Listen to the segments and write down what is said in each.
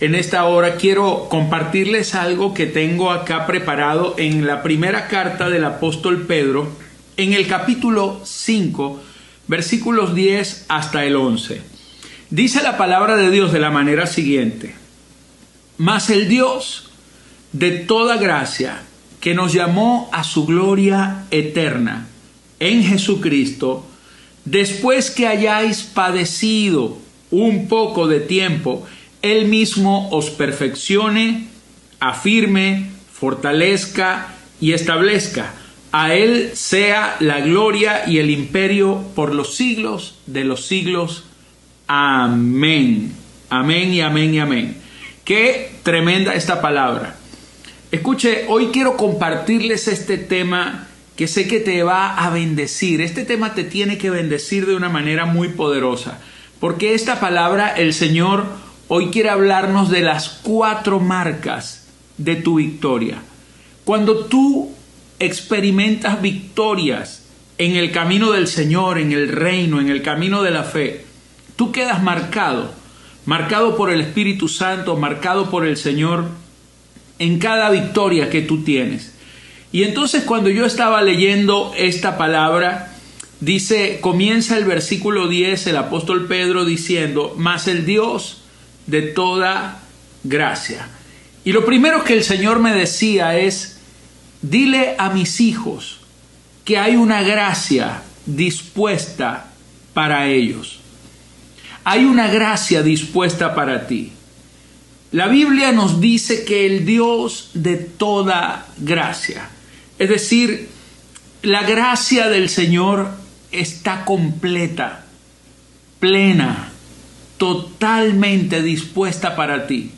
en esta hora quiero compartirles algo que tengo acá preparado en la primera carta del apóstol Pedro, en el capítulo 5, versículos 10 hasta el 11. Dice la palabra de Dios de la manera siguiente, mas el Dios de toda gracia, que nos llamó a su gloria eterna en Jesucristo, después que hayáis padecido un poco de tiempo, Él mismo os perfeccione, afirme, fortalezca y establezca. A Él sea la gloria y el imperio por los siglos de los siglos. Amén. Amén y amén y amén. Qué tremenda esta palabra. Escuche, hoy quiero compartirles este tema que sé que te va a bendecir. Este tema te tiene que bendecir de una manera muy poderosa. Porque esta palabra el Señor hoy quiere hablarnos de las cuatro marcas de tu victoria. Cuando tú experimentas victorias en el camino del Señor, en el reino, en el camino de la fe, tú quedas marcado, marcado por el Espíritu Santo, marcado por el Señor en cada victoria que tú tienes. Y entonces cuando yo estaba leyendo esta palabra, dice, comienza el versículo 10, el apóstol Pedro diciendo, mas el Dios de toda gracia. Y lo primero que el Señor me decía es, dile a mis hijos que hay una gracia dispuesta para ellos. Hay una gracia dispuesta para ti. La Biblia nos dice que el Dios de toda gracia, es decir, la gracia del Señor está completa, plena, totalmente dispuesta para ti.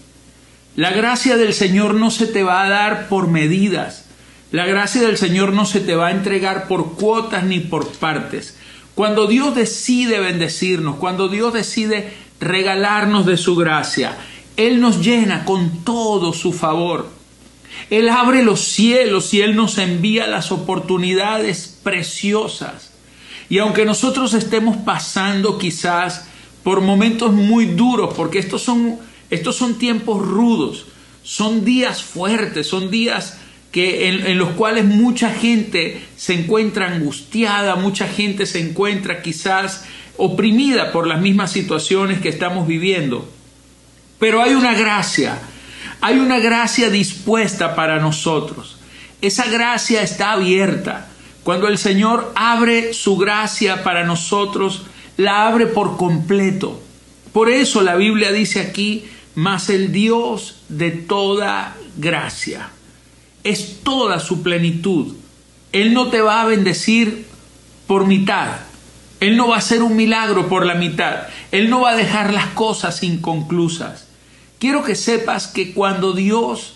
La gracia del Señor no se te va a dar por medidas. La gracia del Señor no se te va a entregar por cuotas ni por partes. Cuando Dios decide bendecirnos, cuando Dios decide regalarnos de su gracia, él nos llena con todo su favor. Él abre los cielos y Él nos envía las oportunidades preciosas. Y aunque nosotros estemos pasando quizás por momentos muy duros, porque estos son, estos son tiempos rudos, son días fuertes, son días que en, en, los cuales mucha gente se encuentra angustiada, mucha gente se encuentra quizás oprimida por las mismas situaciones que estamos viviendo. Pero hay una gracia, hay una gracia dispuesta para nosotros. Esa gracia está abierta. Cuando el Señor abre su gracia para nosotros, la abre por completo. Por eso la Biblia dice aquí, mas el Dios de toda gracia. Es toda su plenitud. Él no te va a bendecir por mitad. Él no va a hacer un milagro por la mitad. Él no va a dejar las cosas inconclusas. Quiero que sepas que cuando Dios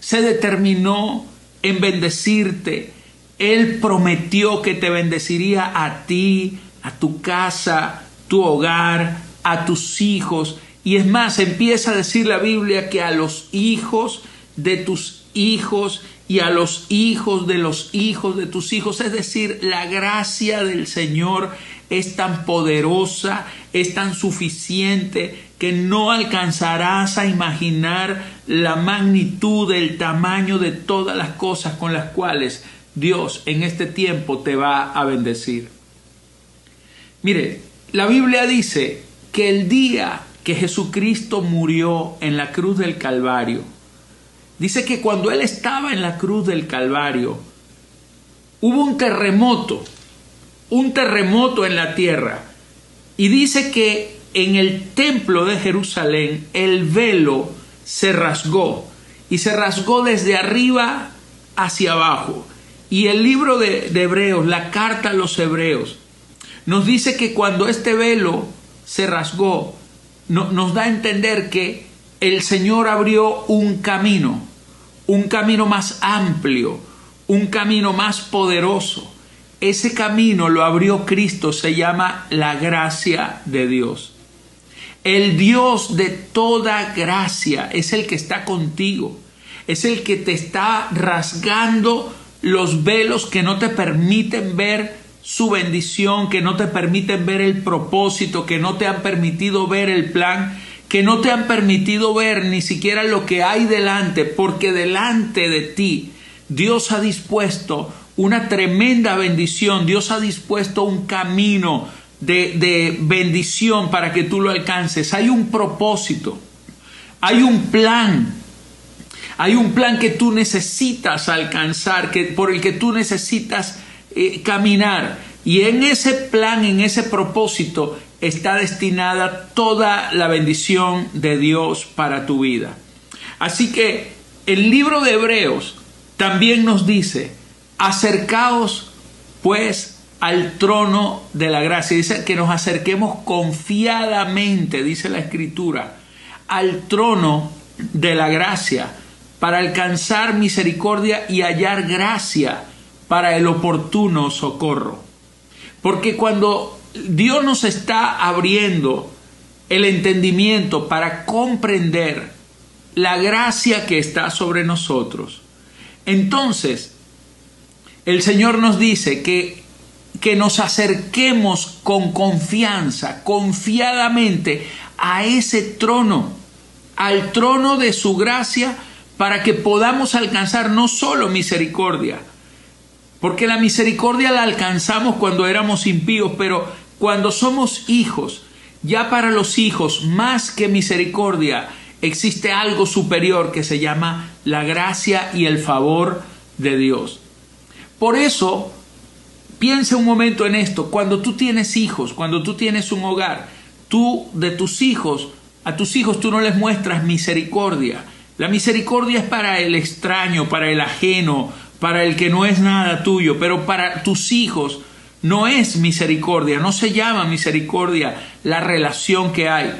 se determinó en bendecirte, Él prometió que te bendeciría a ti, a tu casa, tu hogar, a tus hijos. Y es más, empieza a decir la Biblia que a los hijos de tus hijos y a los hijos de los hijos de tus hijos. Es decir, la gracia del Señor es tan poderosa, es tan suficiente que no alcanzarás a imaginar la magnitud, el tamaño de todas las cosas con las cuales Dios en este tiempo te va a bendecir. Mire, la Biblia dice que el día que Jesucristo murió en la cruz del Calvario, dice que cuando Él estaba en la cruz del Calvario, hubo un terremoto, un terremoto en la tierra, y dice que en el templo de Jerusalén el velo se rasgó y se rasgó desde arriba hacia abajo. Y el libro de, Hebreos, la carta a los Hebreos, nos dice que cuando este velo se rasgó, no, nos da a entender que el Señor abrió un camino, un camino más amplio, un camino más poderoso. Ese camino lo abrió Cristo, se llama la gracia de Dios. El Dios de toda gracia es el que está contigo, es el que te está rasgando los velos que no te permiten ver su bendición, que no te permiten ver el propósito, que no te han permitido ver el plan que no te han permitido ver ni siquiera lo que hay delante, porque delante de ti Dios ha dispuesto una tremenda bendición, Dios ha dispuesto un camino de, de bendición para que tú lo alcances. Hay un propósito, hay un plan, hay un plan que tú necesitas alcanzar, que, por el que tú necesitas eh, caminar. Y en ese plan, en ese propósito, está destinada toda la bendición de Dios para tu vida. Así que el libro de Hebreos también nos dice, acercaos pues al trono de la gracia. Dice que nos acerquemos confiadamente, dice la escritura, al trono de la gracia para alcanzar misericordia y hallar gracia para el oportuno socorro. Porque cuando Dios nos está abriendo el entendimiento para comprender la gracia que está sobre nosotros, entonces el Señor nos dice que, que nos acerquemos con confianza, confiadamente a ese trono, al trono de su gracia, para que podamos alcanzar no solo misericordia, porque la misericordia la alcanzamos cuando éramos impíos, pero cuando somos hijos, ya para los hijos, más que misericordia, existe algo superior que se llama la gracia y el favor de Dios. Por eso, piensa un momento en esto, cuando tú tienes hijos, cuando tú tienes un hogar, tú de tus hijos, a tus hijos tú no les muestras misericordia. La misericordia es para el extraño, para el ajeno, para el que no es nada tuyo, pero para tus hijos no es misericordia, no se llama misericordia la relación que hay,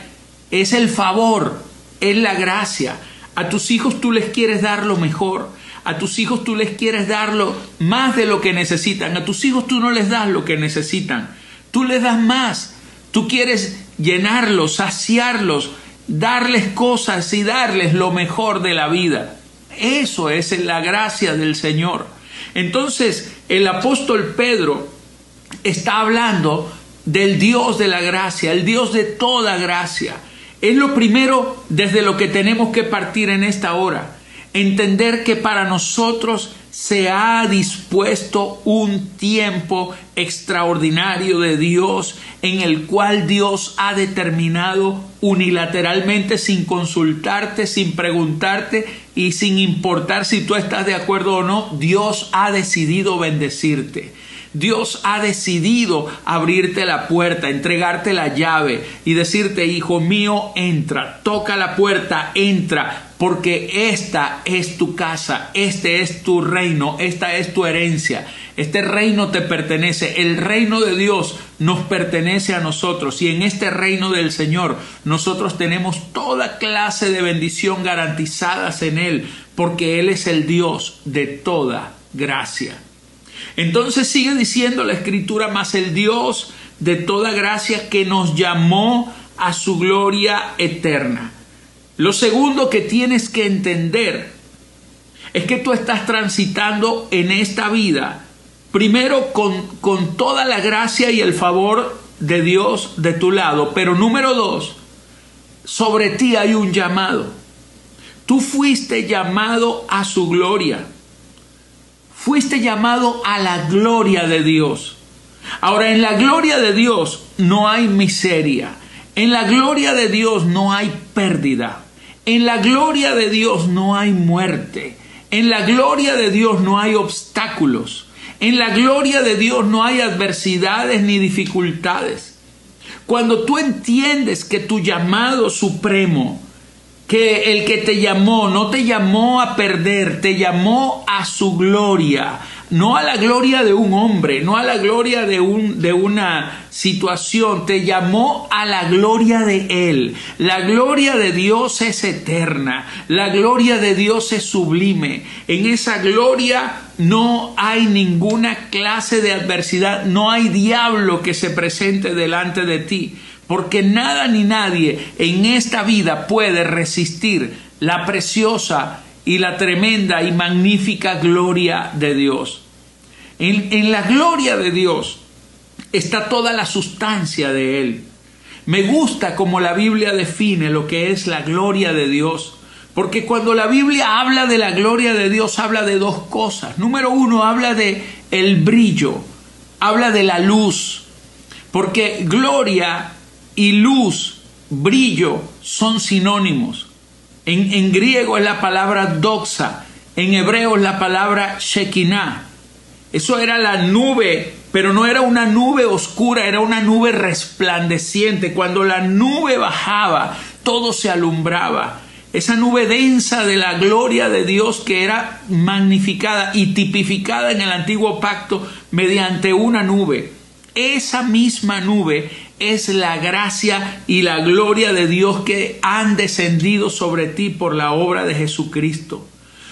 es el favor, es la gracia. A tus hijos tú les quieres dar lo mejor, a tus hijos tú les quieres dar más de lo que necesitan. A tus hijos tú no les das lo que necesitan. Tú les das más. Tú quieres llenarlos, saciarlos, darles cosas y darles lo mejor de la vida. Eso es la gracia del Señor. Entonces el apóstol Pedro está hablando del Dios de la gracia, el Dios de toda gracia. Es lo primero desde lo que tenemos que partir en esta hora entender que para nosotros se ha dispuesto un tiempo extraordinario de Dios en el cual Dios ha determinado unilateralmente sin consultarte, sin preguntarte y sin importar si tú estás de acuerdo o no, Dios ha decidido bendecirte. Dios ha decidido abrirte la puerta, entregarte la llave y decirte, hijo mío, entra, toca la puerta, entra, porque esta es tu casa, este es tu reino, esta es tu herencia, este reino te pertenece, el reino de Dios nos pertenece a nosotros y en este reino del Señor nosotros tenemos toda clase de bendición garantizadas en Él, porque Él es el Dios de toda gracia. Entonces sigue diciendo la escritura, más el Dios de toda gracia que nos llamó a su gloria eterna. Lo segundo que tienes que entender es que tú estás transitando en esta vida, primero con, con toda la gracia y el favor de Dios de tu lado, pero número dos, sobre ti hay un llamado. Tú fuiste llamado a su gloria fuiste llamado a la gloria de Dios. Ahora, en la gloria de Dios no hay miseria. En la gloria de Dios no hay pérdida. En la gloria de Dios no hay muerte. En la gloria de Dios no hay obstáculos. En la gloria de Dios no hay adversidades ni dificultades. Cuando tú entiendes que tu llamado supremo que el que te llamó no te llamó a perder, te llamó a su gloria, no a la gloria de un hombre, no a la gloria de, un, de una situación, te llamó a la gloria de Él. La gloria de Dios es eterna, la gloria de Dios es sublime. En esa gloria no hay ninguna clase de adversidad, no hay diablo que se presente delante de ti porque nada ni nadie en esta vida puede resistir la preciosa y la tremenda y magnífica gloria de Dios. En, la gloria de Dios está toda la sustancia de Él. Me gusta como la Biblia define lo que es la gloria de Dios. Porque cuando la Biblia habla de la gloria de Dios, habla de dos cosas. Número uno, habla de el brillo, habla de la luz. Porque gloria y luz, brillo, son sinónimos. En, en griego es la palabra doxa, en hebreo es la palabra shekinah. Eso era la nube, pero no era una nube oscura, era una nube resplandeciente. Cuando la nube bajaba, todo se alumbraba esa nube densa de la gloria de Dios que era magnificada y tipificada en el antiguo pacto mediante una nube. Esa misma nube es la gracia y la gloria de Dios que han descendido sobre ti por la obra de Jesucristo.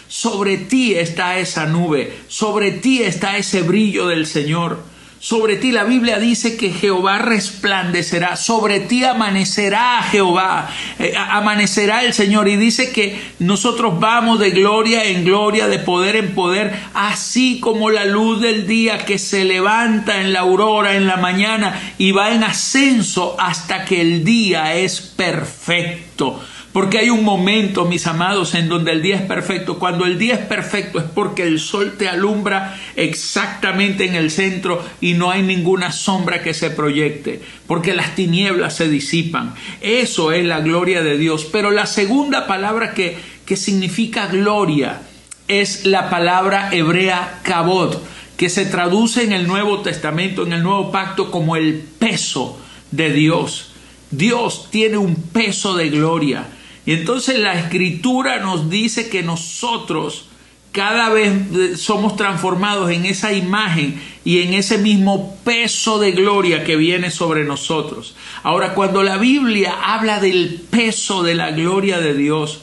Sobre ti está esa nube, sobre ti está ese brillo del Señor sobre ti. La Biblia dice que Jehová resplandecerá, sobre ti amanecerá Jehová, eh, amanecerá el Señor. Y dice que nosotros vamos de gloria en gloria, de poder en poder, así como la luz del día que se levanta en la aurora, en la mañana, y va en ascenso hasta que el día es perfecto. Porque hay un momento, mis amados, en donde el día es perfecto. Cuando el día es perfecto es porque el sol te alumbra exactamente en el centro y no hay ninguna sombra que se proyecte. Porque las tinieblas se disipan. Eso es la gloria de Dios. Pero la segunda palabra que, que significa gloria es la palabra hebrea kabod, que se traduce en el Nuevo Testamento, en el Nuevo Pacto, como el peso de Dios. Dios tiene un peso de gloria. Y entonces la escritura nos dice que nosotros cada vez eh, somos transformados en esa imagen y en ese mismo peso de gloria que viene sobre nosotros. Ahora, cuando la Biblia habla del peso de la gloria de Dios,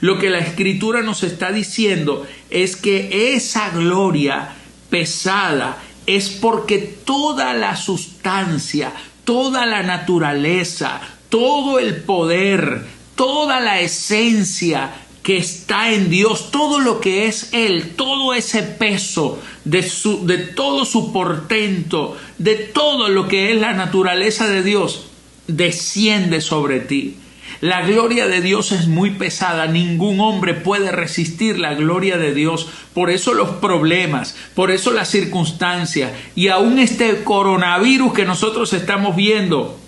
lo que la escritura nos está diciendo es que esa gloria pesada es porque toda la sustancia, toda la naturaleza, todo el poder, toda la esencia que está en Dios, todo lo que es Él, todo ese peso de, su, de todo su portento, de todo lo que es la naturaleza de Dios, desciende sobre ti. La gloria de Dios es muy pesada, ningún hombre puede resistir la gloria de Dios. Por eso los problemas, por eso las circunstancias y aún este coronavirus que nosotros estamos viendo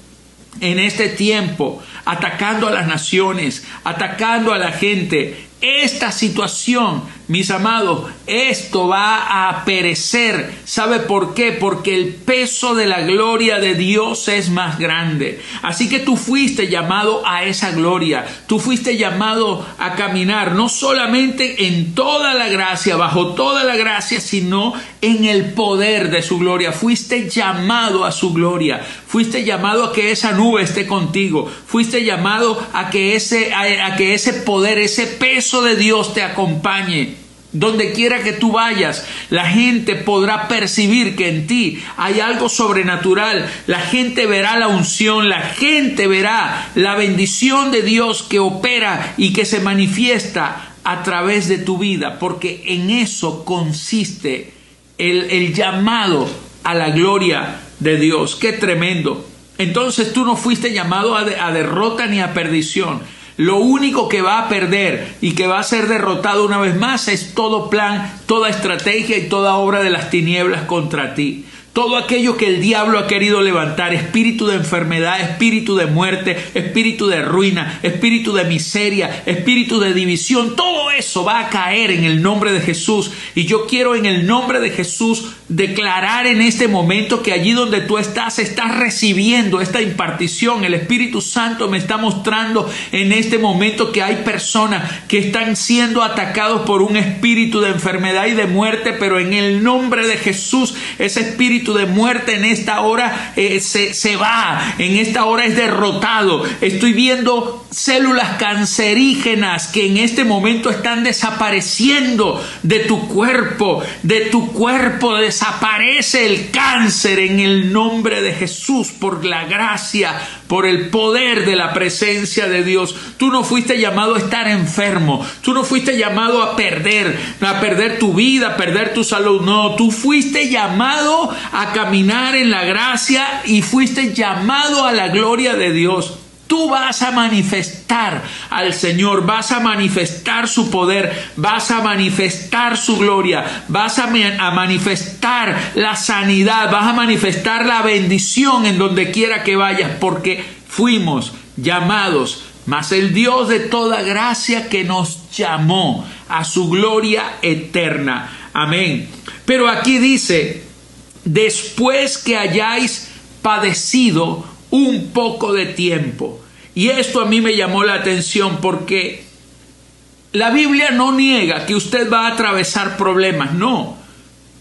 en este tiempo, atacando a las naciones, atacando a la gente. Esta situación mis amados, esto va a perecer. ¿Sabe por qué? Porque el peso de la gloria de Dios es más grande. Así que tú fuiste llamado a esa gloria. Tú fuiste llamado a caminar no solamente en toda la gracia, bajo toda la gracia, sino en el poder de su gloria. Fuiste llamado a su gloria. Fuiste llamado a que esa nube esté contigo. Fuiste llamado a que ese, a que ese poder, ese peso de Dios te acompañe. Donde quiera que tú vayas, la gente podrá percibir que en ti hay algo sobrenatural. La gente verá la unción, la gente verá la bendición de Dios que opera y que se manifiesta a través de tu vida, porque en eso consiste el, llamado a la gloria de Dios. Qué tremendo. Entonces tú no fuiste llamado a derrota ni a perdición lo único que va a perder y que va a ser derrotado una vez más es todo plan, toda estrategia y toda obra de las tinieblas contra ti todo aquello que el diablo ha querido levantar, espíritu de enfermedad, espíritu de muerte, espíritu de ruina, espíritu de miseria, espíritu de división, todo eso va a caer en el nombre de Jesús. Y yo quiero en el nombre de Jesús declarar en este momento que allí donde tú estás, estás recibiendo esta impartición. El Espíritu Santo me está mostrando en este momento que hay personas que están siendo atacados por un espíritu de enfermedad y de muerte, pero en el nombre de Jesús, ese espíritu de muerte en esta hora eh, se, se va, en esta hora es derrotado. Estoy viendo células cancerígenas que en este momento están desapareciendo de tu cuerpo, de tu cuerpo desaparece el cáncer en el nombre de Jesús por la gracia, por el poder de la presencia de Dios. Tú no fuiste llamado a estar enfermo, tú no fuiste llamado a perder, a perder tu vida, a perder tu salud, no, tú fuiste llamado a caminar en la gracia y fuiste llamado a la gloria de Dios. Tú vas a manifestar al Señor, vas a manifestar su poder, vas a manifestar su gloria, vas a, manifestar la sanidad, vas a manifestar la bendición en donde quiera que vayas, porque fuimos llamados, mas el Dios de toda gracia que nos llamó a su gloria eterna. Amén. Pero aquí dice, después que hayáis padecido un poco de tiempo. Y esto a mí me llamó la atención porque la Biblia no niega que usted va a atravesar problemas, no.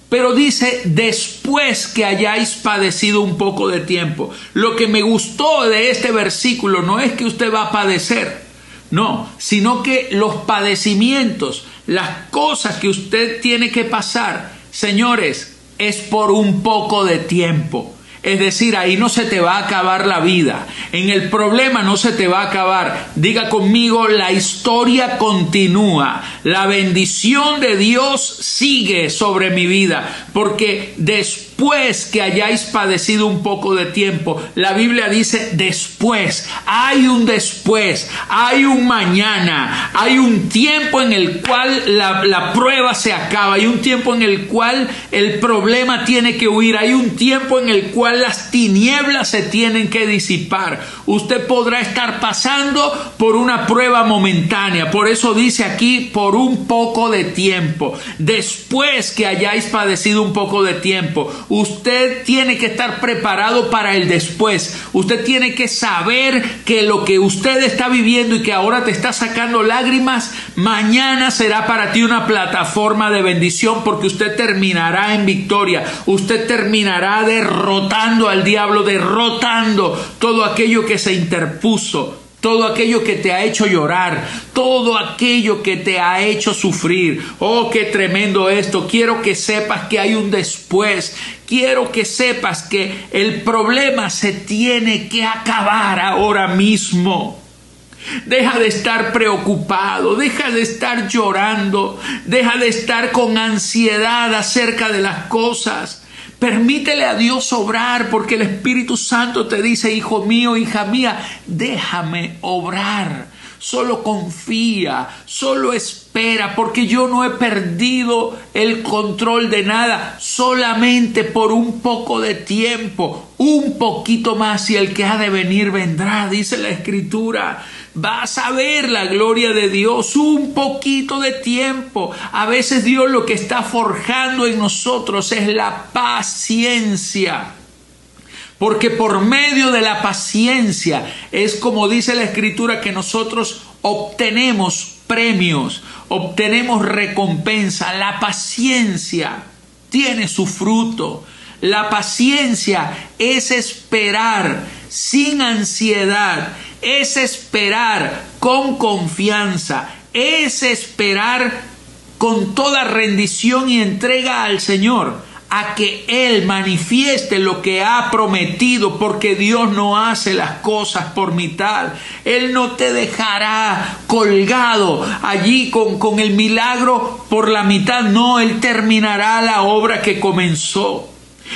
Pero dice después que hayáis padecido un poco de tiempo. Lo que me gustó de este versículo no es que usted va a padecer, no, sino que los padecimientos, las cosas que usted tiene que pasar, señores, es por un poco de tiempo. Es decir, ahí no se te va a acabar la vida. En el problema no se te va a acabar. Diga conmigo, la historia continúa. La bendición de Dios sigue sobre mi vida. Porque después después que hayáis padecido un poco de tiempo. La Biblia dice después, hay un después, hay un mañana, hay un tiempo en el cual la, la, prueba se acaba, hay un tiempo en el cual el problema tiene que huir, hay un tiempo en el cual las tinieblas se tienen que disipar. Usted podrá estar pasando por una prueba momentánea, por eso dice aquí por un poco de tiempo. Después que hayáis padecido un poco de tiempo, Usted tiene que estar preparado para el después. Usted tiene que saber que lo que usted está viviendo y que ahora te está sacando lágrimas, mañana será para ti una plataforma de bendición porque usted terminará en victoria. Usted terminará derrotando al diablo, derrotando todo aquello que se interpuso todo aquello que te ha hecho llorar, todo aquello que te ha hecho sufrir. Oh, qué tremendo esto. Quiero que sepas que hay un después. Quiero que sepas que el problema se tiene que acabar ahora mismo. Deja de estar preocupado, deja de estar llorando, deja de estar con ansiedad acerca de las cosas. Permítele a Dios obrar porque el Espíritu Santo te dice, hijo mío, hija mía, déjame obrar. Solo confía, solo espera, porque yo no he perdido el control de nada, solamente por un poco de tiempo, un poquito más y el que ha de venir vendrá, dice la Escritura vas a ver la gloria de Dios un poquito de tiempo. A veces Dios lo que está forjando en nosotros es la paciencia. Porque por medio de la paciencia es como dice la escritura que nosotros obtenemos premios, obtenemos recompensa. La paciencia tiene su fruto. La paciencia es esperar sin ansiedad es esperar con confianza, es esperar con toda rendición y entrega al Señor a que Él manifieste lo que ha prometido, porque Dios no hace las cosas por mitad. Él no te dejará colgado allí con, con el milagro por la mitad, no, Él terminará la obra que comenzó.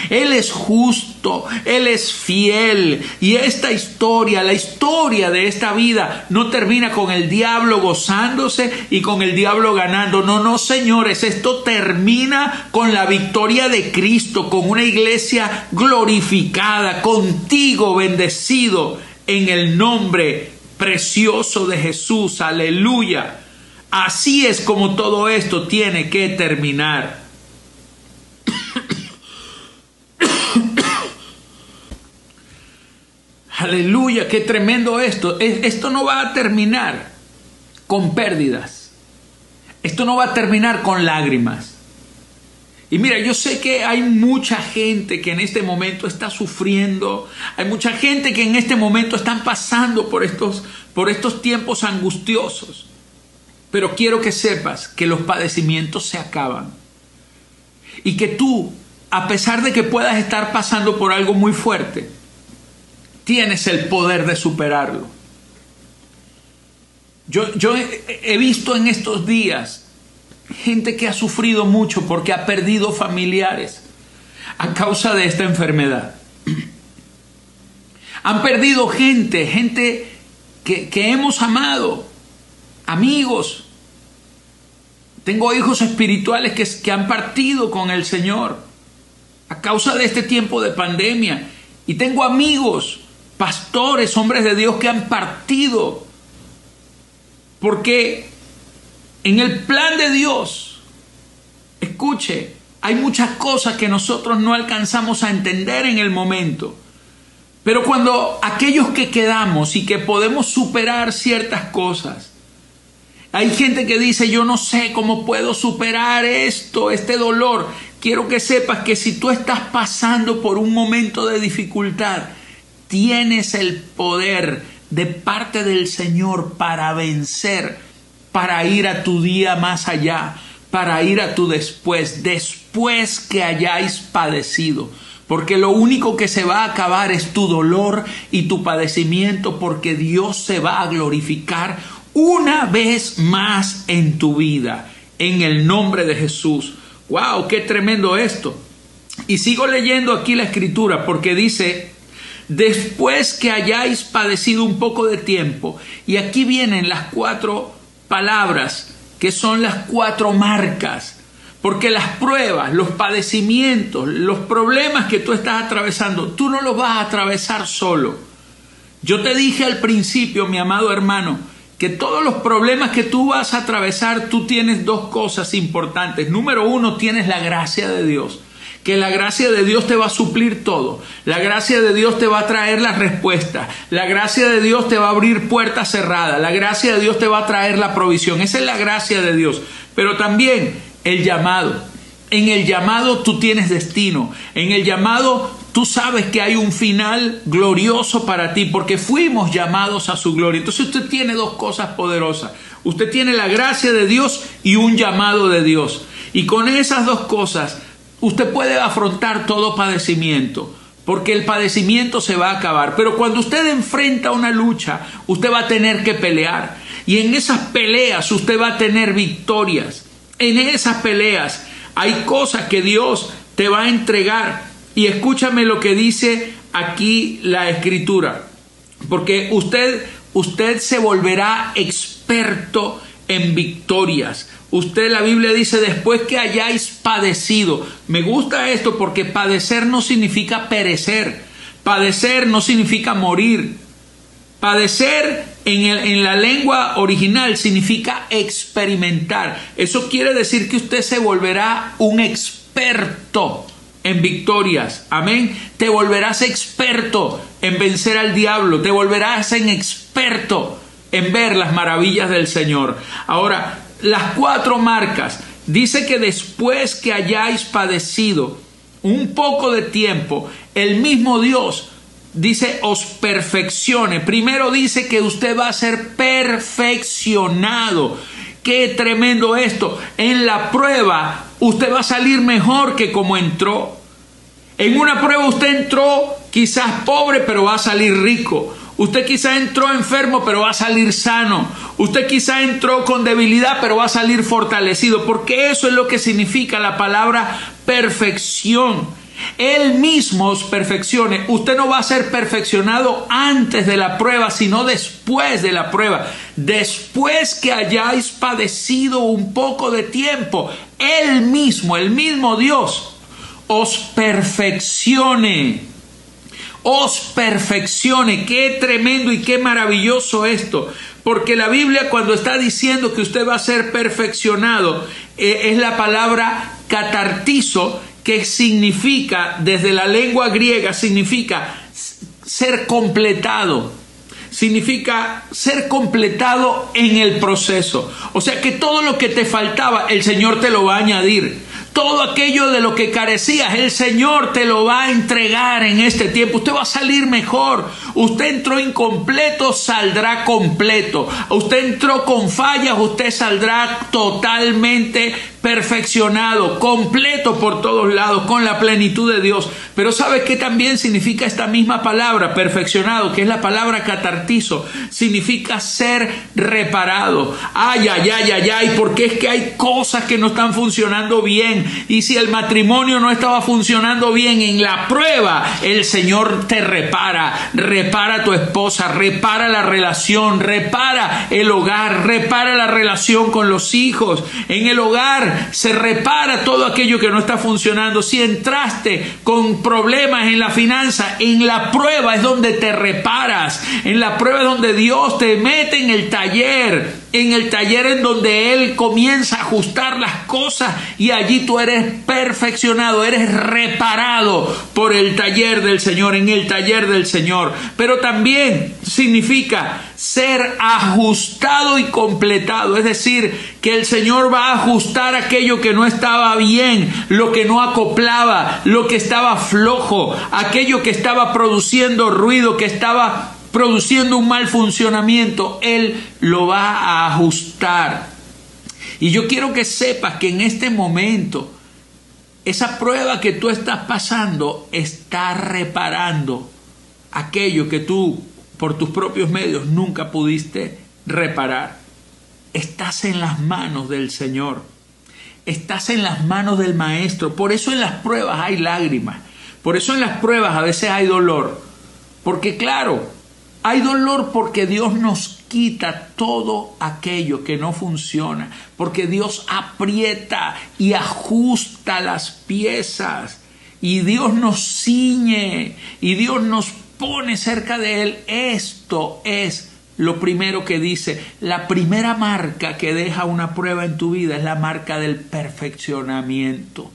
Él es justo, Él es fiel. Y esta historia, la historia de esta vida, no termina con el diablo gozándose y con el diablo ganando. No, no, señores, esto termina con la victoria de Cristo, con una iglesia glorificada, contigo bendecido en el nombre precioso de Jesús. Aleluya. Así es como todo esto tiene que terminar. Aleluya, qué tremendo esto. Esto no va a terminar con pérdidas. Esto no va a terminar con lágrimas. Y mira, yo sé que hay mucha gente que en este momento está sufriendo, hay mucha gente que en este momento están pasando por estos, por estos tiempos angustiosos. Pero quiero que sepas que los padecimientos se acaban. Y que tú, a pesar de que puedas estar pasando por algo muy fuerte, tienes el poder de superarlo. Yo, he, visto en estos días gente que ha sufrido mucho porque ha perdido familiares, a causa de esta enfermedad. Han perdido gente, gente que, hemos amado, amigos. Tengo hijos espirituales que han partido con el Señor a causa de este tiempo de pandemia. Y tengo amigos, pastores, hombres de Dios que han partido. Porque en el plan de Dios, escuche, hay muchas cosas que nosotros no alcanzamos a entender en el momento. Pero cuando aquellos que quedamos y que podemos superar ciertas cosas, hay gente que dice, yo no sé cómo puedo superar esto, este dolor. Quiero que sepas que si tú estás pasando por un momento de dificultad, tienes el poder de parte del Señor para vencer, para ir a tu día más allá, para ir a tu después, después que hayáis padecido. Porque lo único que se va a acabar es tu dolor y tu padecimiento, porque Dios se va a glorificar una vez más en tu vida, en el nombre de Jesús. ¡Wow! ¡Qué tremendo esto! Y sigo leyendo aquí la escritura porque dice, después que hayáis padecido un poco de tiempo, y aquí vienen las cuatro palabras que son las cuatro marcas porque las pruebas, los padecimientos, los problemas que tú estás atravesando, tú no los vas a atravesar solo. Yo te dije al principio, mi amado hermano, que todos los problemas que tú vas a atravesar, tú tienes dos cosas importantes. Número uno, tienes la gracia de Dios. Que la gracia de Dios te va a suplir todo. La gracia de Dios te va a traer la respuesta. La gracia de Dios te va a abrir puertas cerradas. La gracia de Dios te va a traer la provisión. Esa es la gracia de Dios. Pero también el llamado. En el llamado tú tienes destino. En el llamado tú sabes que hay un final glorioso para ti porque fuimos llamados a su gloria. Entonces usted tiene dos cosas poderosas. Usted tiene la gracia de Dios y un llamado de Dios. Y con esas dos cosas usted puede afrontar todo padecimiento porque el padecimiento se va a acabar. Pero cuando usted enfrenta una lucha, usted va a tener que pelear. Y en esas peleas usted va a tener victorias. En esas peleas hay cosas que Dios te va a entregar. Y escúchame lo que dice aquí la escritura. Porque usted, usted se volverá experto en victorias. Usted la Biblia dice después que hayáis padecido. Me gusta esto porque padecer no significa perecer. Padecer no significa morir. Padecer en, la lengua original significa experimentar. Eso quiere decir que usted se volverá un experto en victorias. Amén. Te volverás experto en vencer al diablo. Te volverás en experto en ver las maravillas del Señor. Ahora, las cuatro marcas. Dice que después que hayáis padecido un poco de tiempo, el mismo Dios dice os perfeccione. Primero dice que usted va a ser perfeccionado. Qué tremendo esto. En la prueba usted va a salir mejor que como entró. En una prueba usted entró quizás pobre, pero va a salir rico. Usted quizás entró enfermo, pero va a salir sano. Usted quizás entró con debilidad, pero va a salir fortalecido. Porque eso es lo que significa la palabra perfección. Él mismo os perfeccione. Usted no va a ser perfeccionado antes de la prueba, sino después de la prueba. Después que hayáis padecido un poco de tiempo, Él mismo, el mismo Dios, os perfeccione. Os perfeccione. Qué tremendo y qué maravilloso esto. Porque la Biblia cuando está diciendo que usted va a ser perfeccionado, eh, es la palabra catartizo que significa, desde la lengua griega, significa ser completado, significa ser completado en el proceso. O sea que todo lo que te faltaba, el Señor te lo va a añadir. Todo aquello de lo que carecías, el Señor te lo va a entregar en este tiempo. Usted va a salir mejor, Usted entró incompleto, saldrá completo. Usted entró con fallas, usted saldrá totalmente perfeccionado, completo por todos lados, con la plenitud de Dios. Pero ¿sabe qué también significa esta misma palabra, perfeccionado, que es la palabra catartizo? Significa ser reparado. Ay, ay, ay, ay, ay, porque es que hay cosas que no están funcionando bien. Y si el matrimonio no estaba funcionando bien en la prueba, el Señor te repara, repara tu esposa, repara la relación, repara el hogar, repara la relación con los hijos. En el hogar se repara todo aquello que no está funcionando. Si entraste con problemas en la finanza, en la prueba es donde te reparas. En la prueba es donde Dios te mete en el taller en el taller en donde Él comienza ajustar las cosas y allí tú eres perfeccionado, eres reparado por el taller del Señor, en el taller del Señor. Pero también significa ser ajustado y completado. Es decir, que el Señor va a ajustar aquello que no estaba bien, lo que no acoplaba, lo que estaba flojo, aquello que estaba produciendo ruido, que estaba produciendo un mal funcionamiento. Él lo va a ajustar. Y yo quiero que sepas que en este momento, esa prueba que tú estás pasando está reparando aquello que tú por tus propios medios nunca pudiste reparar. Estás en las manos del Señor. Estás en las manos del Maestro. Por eso en las pruebas hay lágrimas. Por eso en las pruebas a veces hay dolor. Porque claro, hay dolor porque Dios nos quita todo aquello que no funciona. Porque Dios aprieta y ajusta las piezas. Y Dios nos ciñe. Y Dios nos pone cerca de él, esto es lo primero que dice. La primera marca que deja una prueba en tu vida es la marca del perfeccionamiento.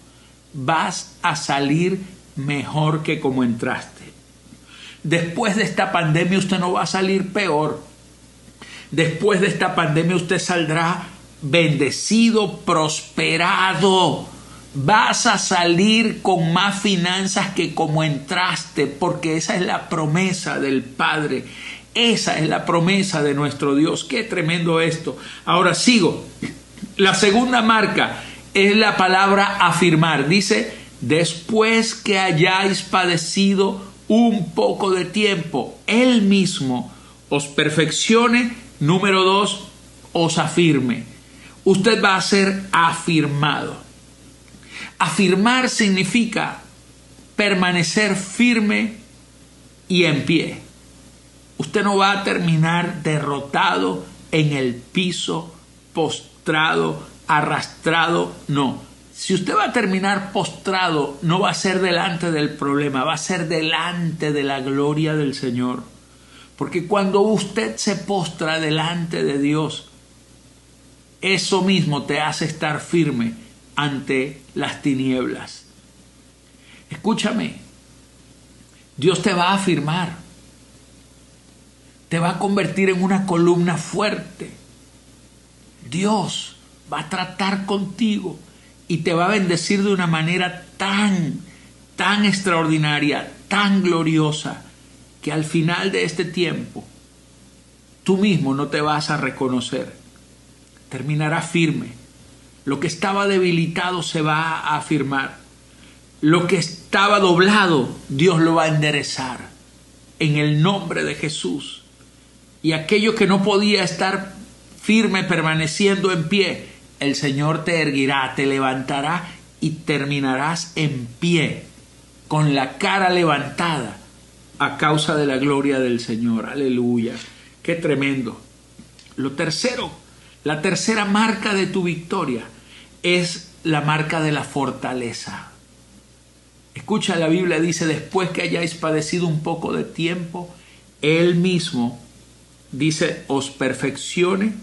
Vas a salir mejor que como entraste. Después de esta pandemia usted no va a salir peor. Después de esta pandemia usted saldrá bendecido, prosperado vas a salir con más finanzas que como entraste, porque esa es la promesa del Padre. Esa es la promesa de nuestro Dios. Qué tremendo esto. Ahora sigo. La segunda marca es la palabra afirmar. Dice, después que hayáis padecido un poco de tiempo, Él mismo os perfeccione. Número dos, os afirme. Usted va a ser afirmado. Afirmar significa permanecer firme y en pie. Usted no va a terminar derrotado en el piso, postrado, arrastrado, no. Si usted va a terminar postrado, no va a ser delante del problema, va a ser delante de la gloria del Señor. Porque cuando usted se postra delante de Dios, eso mismo te hace estar firme ante las tinieblas. Escúchame, Dios te va a afirmar, te va a convertir en una columna fuerte. Dios va a tratar contigo y te va a bendecir de una manera tan, tan extraordinaria, tan gloriosa, que al final de este tiempo tú mismo no te vas a reconocer. Terminará firme lo que estaba debilitado se va a afirmar. Lo que estaba doblado, Dios lo va a enderezar en el nombre de Jesús. Y aquello que no podía estar firme, permaneciendo en pie, el Señor te erguirá, te levantará y terminarás en pie, con la cara levantada, a causa de la gloria del Señor. Aleluya. Qué tremendo. Lo tercero, la tercera marca de tu victoria es la marca de la fortaleza. Escucha, la Biblia dice, después que hayáis padecido un poco de tiempo, Él mismo dice, os perfeccione,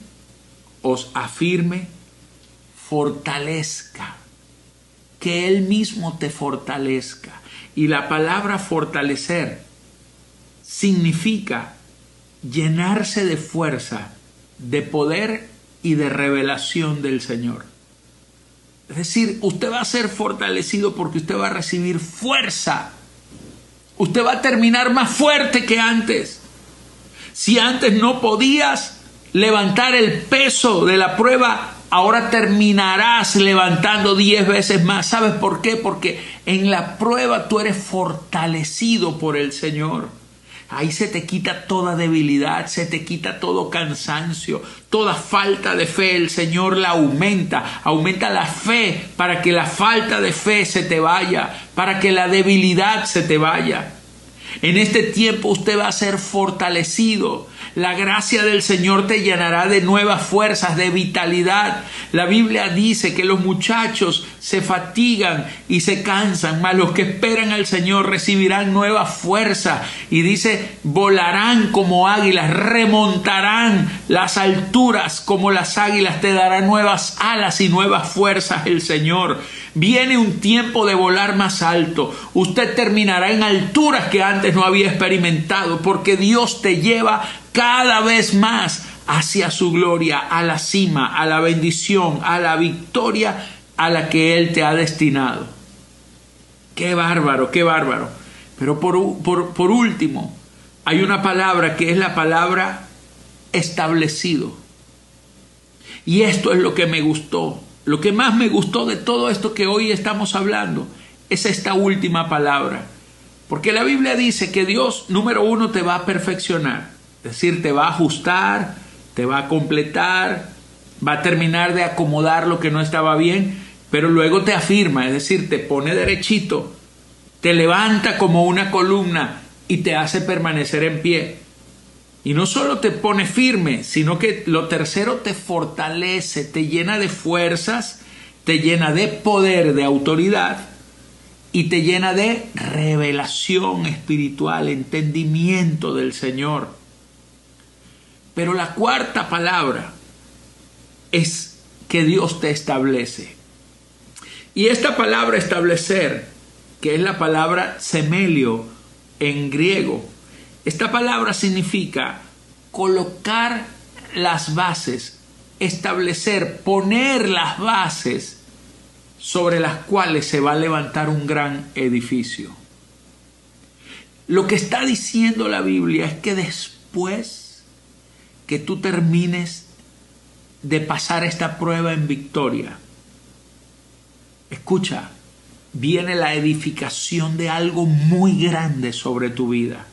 os afirme, fortalezca, que Él mismo te fortalezca. Y la palabra fortalecer significa llenarse de fuerza, de poder y de revelación del Señor. Es decir, usted va a ser fortalecido porque usted va a recibir fuerza. Usted va a terminar más fuerte que antes. Si antes no podías levantar el peso de la prueba, ahora terminarás levantando diez veces más. ¿Sabes por qué? Porque en la prueba tú eres fortalecido por el Señor. Ahí se te quita toda debilidad, se te quita todo cansancio, toda falta de fe. El Señor la aumenta, aumenta la fe para que la falta de fe se te vaya, para que la debilidad se te vaya. En este tiempo usted va a ser fortalecido. La gracia del Señor te llenará de nuevas fuerzas, de vitalidad. La Biblia dice que los muchachos se fatigan y se cansan, mas los que esperan al Señor recibirán nueva fuerza. Y dice, volarán como águilas, remontarán las alturas como las águilas, te dará nuevas alas y nuevas fuerzas el Señor. Viene un tiempo de volar más alto. Usted terminará en alturas que antes no había experimentado, porque Dios te lleva cada vez más hacia su gloria, a la cima, a la bendición, a la victoria a la que Él te ha destinado. Qué bárbaro, qué bárbaro. Pero por, por, por último, hay una palabra que es la palabra establecido. Y esto es lo que me gustó. Lo que más me gustó de todo esto que hoy estamos hablando es esta última palabra. Porque la Biblia dice que Dios, número uno, te va a perfeccionar. Es decir, te va a ajustar, te va a completar, va a terminar de acomodar lo que no estaba bien, pero luego te afirma, es decir, te pone derechito, te levanta como una columna y te hace permanecer en pie. Y no solo te pone firme, sino que lo tercero te fortalece, te llena de fuerzas, te llena de poder, de autoridad y te llena de revelación espiritual, entendimiento del Señor. Pero la cuarta palabra es que Dios te establece. Y esta palabra establecer, que es la palabra semelio en griego, esta palabra significa colocar las bases, establecer, poner las bases sobre las cuales se va a levantar un gran edificio. Lo que está diciendo la Biblia es que después que tú termines de pasar esta prueba en victoria. Escucha, viene la edificación de algo muy grande sobre tu vida.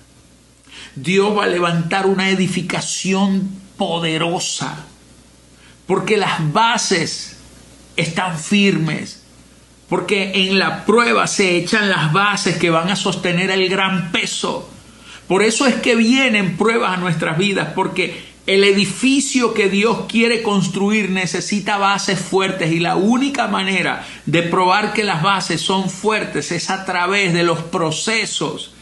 Dios va a levantar una edificación poderosa, porque las bases están firmes, porque en la prueba se echan las bases que van a sostener el gran peso. Por eso es que vienen pruebas a nuestras vidas, porque el edificio que Dios quiere construir necesita bases fuertes y la única manera de probar que las bases son fuertes es a través de los procesos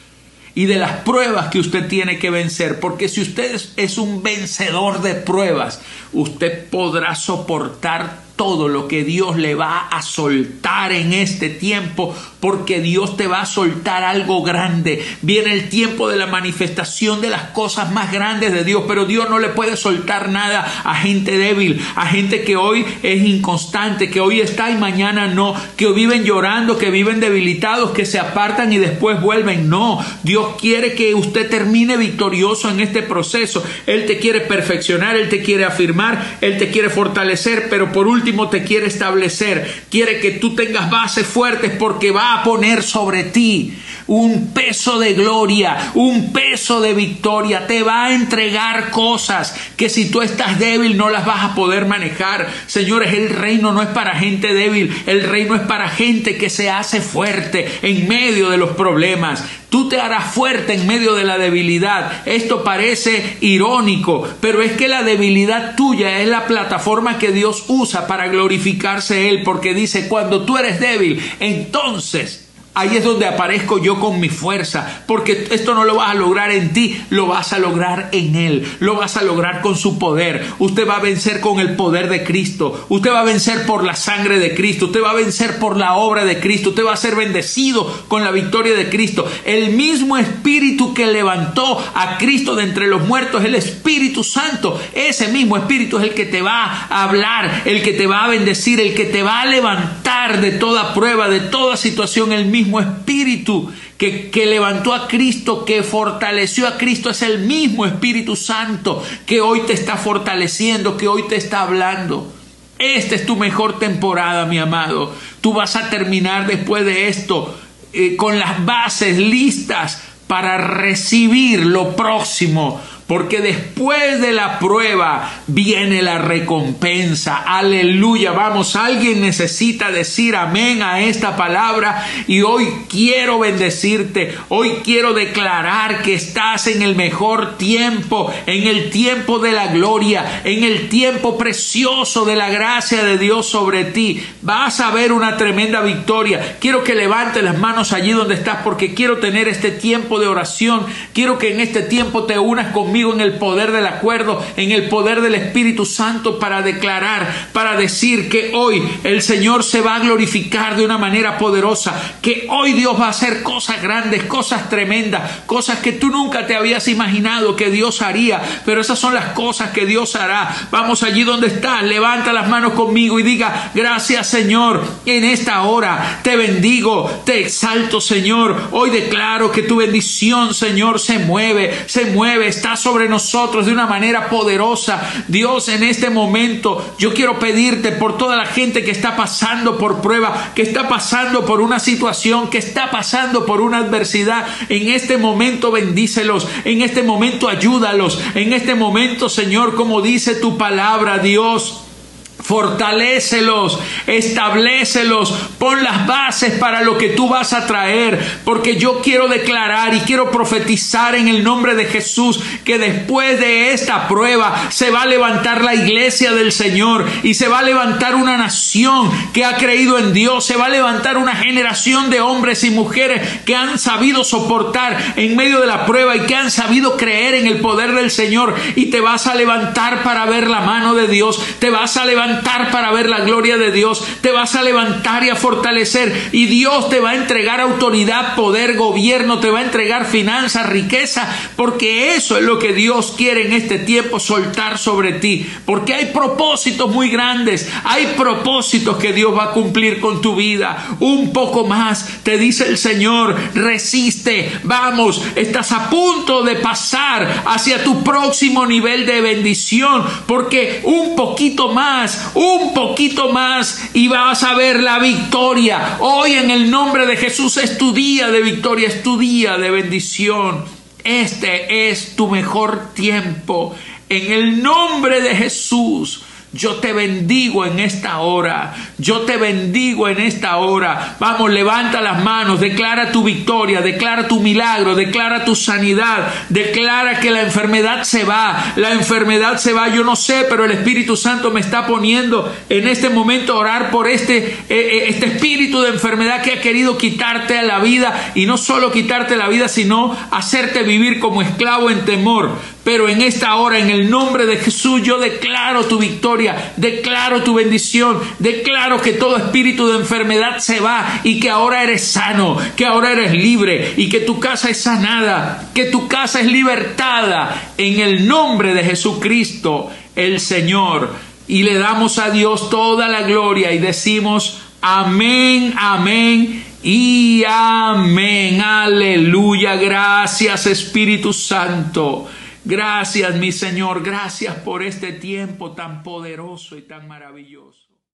y de las pruebas que usted tiene que vencer. Porque si usted es un vencedor de pruebas, usted podrá soportar todo lo que Dios le va a soltar en este tiempo, porque Dios te va a soltar algo grande. Viene el tiempo de la manifestación de las cosas más grandes de Dios, pero Dios no le puede soltar nada a gente débil, a gente que hoy es inconstante, que hoy está y mañana no, que viven llorando, que viven debilitados, que se apartan y después vuelven. No, Dios quiere que usted termine victorioso en este proceso. Él te quiere perfeccionar, Él te quiere afirmar, Él te quiere fortalecer, pero por último, te quiere establecer, quiere que tú tengas bases fuertes porque va a poner sobre ti un peso de gloria, un peso de victoria, te va a entregar cosas que si tú estás débil no las vas a poder manejar. Señores, el reino no es para gente débil, el reino es para gente que se hace fuerte en medio de los problemas. Tú te harás fuerte en medio de la debilidad. Esto parece irónico, pero es que la debilidad tuya es la plataforma que Dios usa para glorificarse Él, porque dice, cuando tú eres débil, entonces Ahí es donde aparezco yo con mi fuerza, porque esto no lo vas a lograr en ti, lo vas a lograr en Él, lo vas a lograr con su poder. Usted va a vencer con el poder de Cristo, usted va a vencer por la sangre de Cristo, usted va a vencer por la obra de Cristo, usted va a ser bendecido con la victoria de Cristo. El mismo Espíritu que levantó a Cristo de entre los muertos, el Espíritu Santo, ese mismo Espíritu es el que te va a hablar, el que te va a bendecir, el que te va a levantar de toda prueba, de toda situación, el mismo espíritu que, que levantó a Cristo, que fortaleció a Cristo, es el mismo Espíritu Santo que hoy te está fortaleciendo, que hoy te está hablando. Esta es tu mejor temporada, mi amado. Tú vas a terminar después de esto eh, con las bases listas para recibir lo próximo porque después de la prueba viene la recompensa. Aleluya. Vamos, alguien necesita decir amén a esta palabra y hoy quiero bendecirte. Hoy quiero declarar que estás en el mejor tiempo, en el tiempo de la gloria, en el tiempo precioso de la gracia de Dios sobre ti. Vas a ver una tremenda victoria. Quiero que levantes las manos allí donde estás porque quiero tener este tiempo de oración. Quiero que en este tiempo te unas conmigo en el poder del acuerdo, en el poder del Espíritu Santo para declarar, para decir que hoy el Señor se va a glorificar de una manera poderosa, que hoy Dios va a hacer cosas grandes, cosas tremendas, cosas que tú nunca te habías imaginado que Dios haría, pero esas son las cosas que Dios hará. Vamos allí donde estás, levanta las manos conmigo y diga, gracias Señor, en esta hora te bendigo, te exalto Señor, hoy declaro que tu bendición Señor se mueve, se mueve, está sobre nosotros de una manera poderosa. Dios, en este momento yo quiero pedirte por toda la gente que está pasando por prueba, que está pasando por una situación, que está pasando por una adversidad. En este momento bendícelos, en este momento ayúdalos, en este momento, Señor, como dice tu palabra, Dios. Fortalécelos, establecelos, pon las bases para lo que tú vas a traer, porque yo quiero declarar y quiero profetizar en el nombre de Jesús que después de esta prueba se va a levantar la iglesia del Señor y se va a levantar una nación que ha creído en Dios, se va a levantar una generación de hombres y mujeres que han sabido soportar en medio de la prueba y que han sabido creer en el poder del Señor y te vas a levantar para ver la mano de Dios, te vas a levantar para ver la gloria de Dios, te vas a levantar y a fortalecer. Y Dios te va a entregar autoridad, poder, gobierno, te va a entregar finanzas, riqueza, porque eso es lo que Dios quiere en este tiempo soltar sobre ti, porque hay propósitos muy grandes, hay propósitos que Dios va a cumplir con tu vida. Un poco más, te dice el Señor, resiste, vamos, estás a punto de pasar hacia tu próximo nivel de bendición, porque un poquito más, un poquito más y vas a ver la victoria. Hoy en el nombre de Jesús es tu día de victoria, es tu día de bendición. Este es tu mejor tiempo. En el nombre de Jesús. Yo te bendigo en esta hora. Yo te bendigo en esta hora. Vamos, levanta las manos, declara tu victoria, declara tu milagro, declara tu sanidad, declara que la enfermedad se va. La enfermedad se va. Yo no sé, pero el Espíritu Santo me está poniendo en este momento a orar por este, eh, eh, este espíritu de enfermedad que ha querido quitarte la vida y no solo quitarte la vida, sino hacerte vivir como esclavo en temor. Pero en esta hora, en el nombre de Jesús, yo declaro tu victoria, declaro tu bendición, declaro que todo espíritu de enfermedad se va y que ahora eres sano, que ahora eres libre y que tu casa es sanada, que tu casa es libertada en el nombre de Jesucristo, el Señor. Y le damos a Dios toda la gloria y decimos, amén, amén y amén. Aleluya. Gracias Espíritu Santo. Gracias, mi Señor, gracias por este tiempo tan poderoso y tan maravilloso.